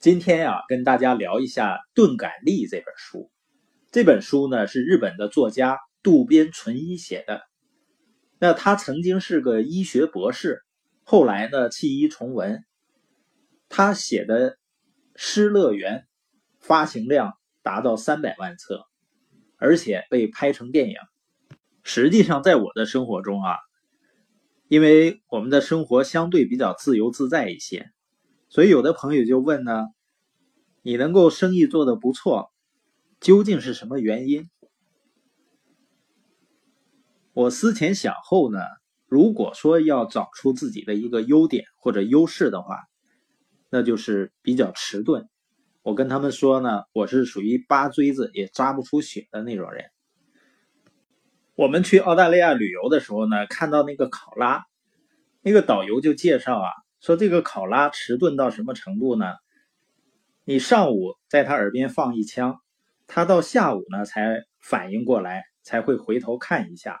今天呀，跟大家聊一下《钝感力》这本书。这本书呢是日本的作家渡边淳一写的。那他曾经是个医学博士，后来呢弃医从文。他写的《失乐园》发行量达到三百万册，而且被拍成电影。实际上，在我的生活中啊，因为我们的生活相对比较自由自在一些。所以有的朋友就问呢，你能够生意做得不错，究竟是什么原因？我思前想后呢，如果说要找出自己的一个优点或者优势的话，那就是比较迟钝。我跟他们说呢，我是属于扒锥子也扎不出血的那种人。我们去澳大利亚旅游的时候呢，看到那个考拉，那个导游就介绍啊。说这个考拉迟钝到什么程度呢？你上午在他耳边放一枪，他到下午呢才反应过来，才会回头看一下。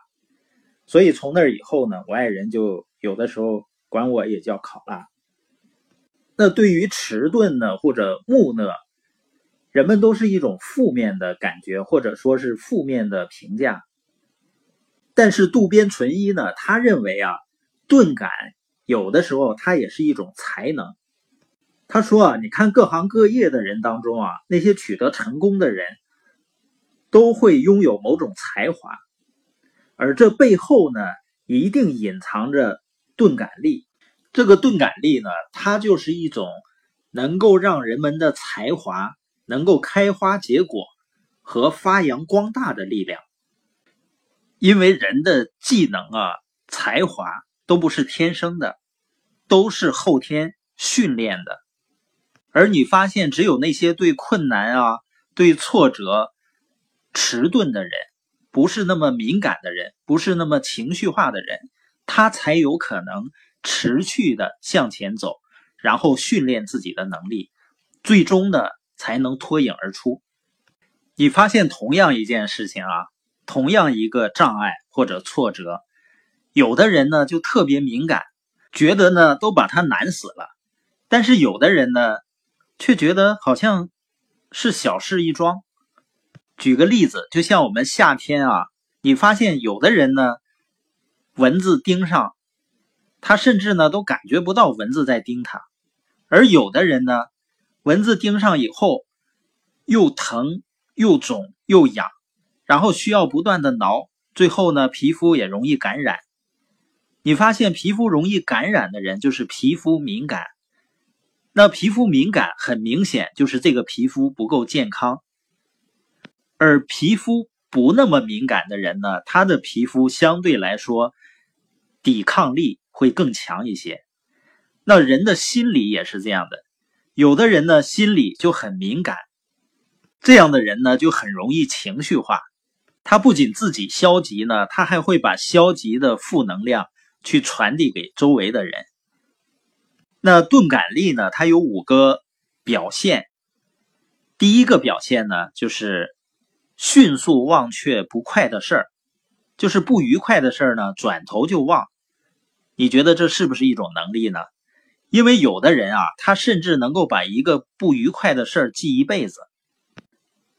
所以从那以后呢，我爱人就有的时候管我也叫考拉。那对于迟钝呢或者木讷，人们都是一种负面的感觉，或者说是负面的评价。但是渡边淳一呢，他认为啊，钝感。有的时候，它也是一种才能。他说啊，你看各行各业的人当中啊，那些取得成功的人，都会拥有某种才华，而这背后呢，一定隐藏着钝感力。这个钝感力呢，它就是一种能够让人们的才华能够开花结果和发扬光大的力量。因为人的技能啊，才华。都不是天生的，都是后天训练的。而你发现，只有那些对困难啊、对挫折迟钝的人，不是那么敏感的人，不是那么情绪化的人，他才有可能持续的向前走，然后训练自己的能力，最终的才能脱颖而出。你发现同样一件事情啊，同样一个障碍或者挫折。有的人呢就特别敏感，觉得呢都把他难死了；但是有的人呢，却觉得好像是小事一桩。举个例子，就像我们夏天啊，你发现有的人呢，蚊子叮上，他甚至呢都感觉不到蚊子在叮他；而有的人呢，蚊子叮上以后，又疼又肿又痒，然后需要不断的挠，最后呢皮肤也容易感染。你发现皮肤容易感染的人就是皮肤敏感，那皮肤敏感很明显就是这个皮肤不够健康，而皮肤不那么敏感的人呢，他的皮肤相对来说抵抗力会更强一些。那人的心理也是这样的，有的人呢心理就很敏感，这样的人呢就很容易情绪化，他不仅自己消极呢，他还会把消极的负能量。去传递给周围的人。那钝感力呢？它有五个表现。第一个表现呢，就是迅速忘却不快的事儿，就是不愉快的事儿呢，转头就忘。你觉得这是不是一种能力呢？因为有的人啊，他甚至能够把一个不愉快的事儿记一辈子。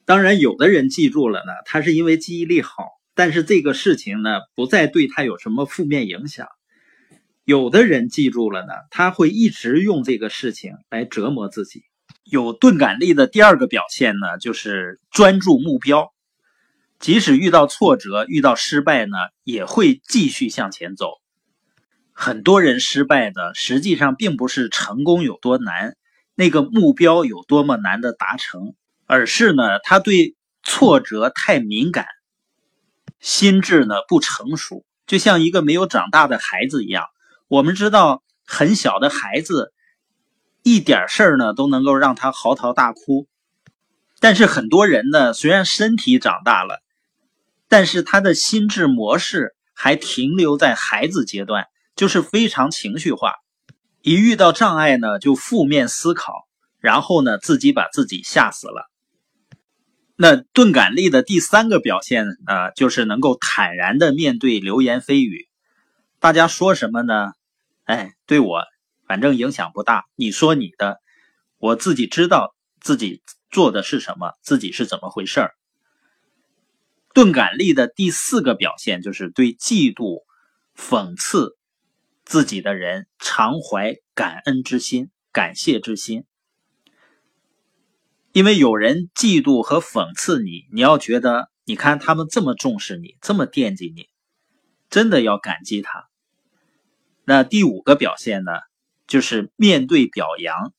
当然，有的人记住了呢，他是因为记忆力好。但是这个事情呢，不再对他有什么负面影响。有的人记住了呢，他会一直用这个事情来折磨自己。有钝感力的第二个表现呢，就是专注目标，即使遇到挫折、遇到失败呢，也会继续向前走。很多人失败的，实际上并不是成功有多难，那个目标有多么难的达成，而是呢，他对挫折太敏感。心智呢不成熟，就像一个没有长大的孩子一样。我们知道，很小的孩子一点事儿呢都能够让他嚎啕大哭。但是很多人呢，虽然身体长大了，但是他的心智模式还停留在孩子阶段，就是非常情绪化。一遇到障碍呢，就负面思考，然后呢自己把自己吓死了。那钝感力的第三个表现啊，就是能够坦然的面对流言蜚语。大家说什么呢？哎，对我反正影响不大。你说你的，我自己知道自己做的是什么，自己是怎么回事儿。钝感力的第四个表现就是对嫉妒、讽刺自己的人常怀感恩之心、感谢之心。因为有人嫉妒和讽刺你，你要觉得，你看他们这么重视你，这么惦记你，真的要感激他。那第五个表现呢，就是面对表扬，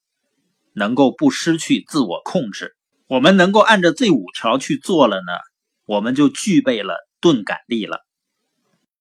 能够不失去自我控制。我们能够按照这五条去做了呢，我们就具备了钝感力了。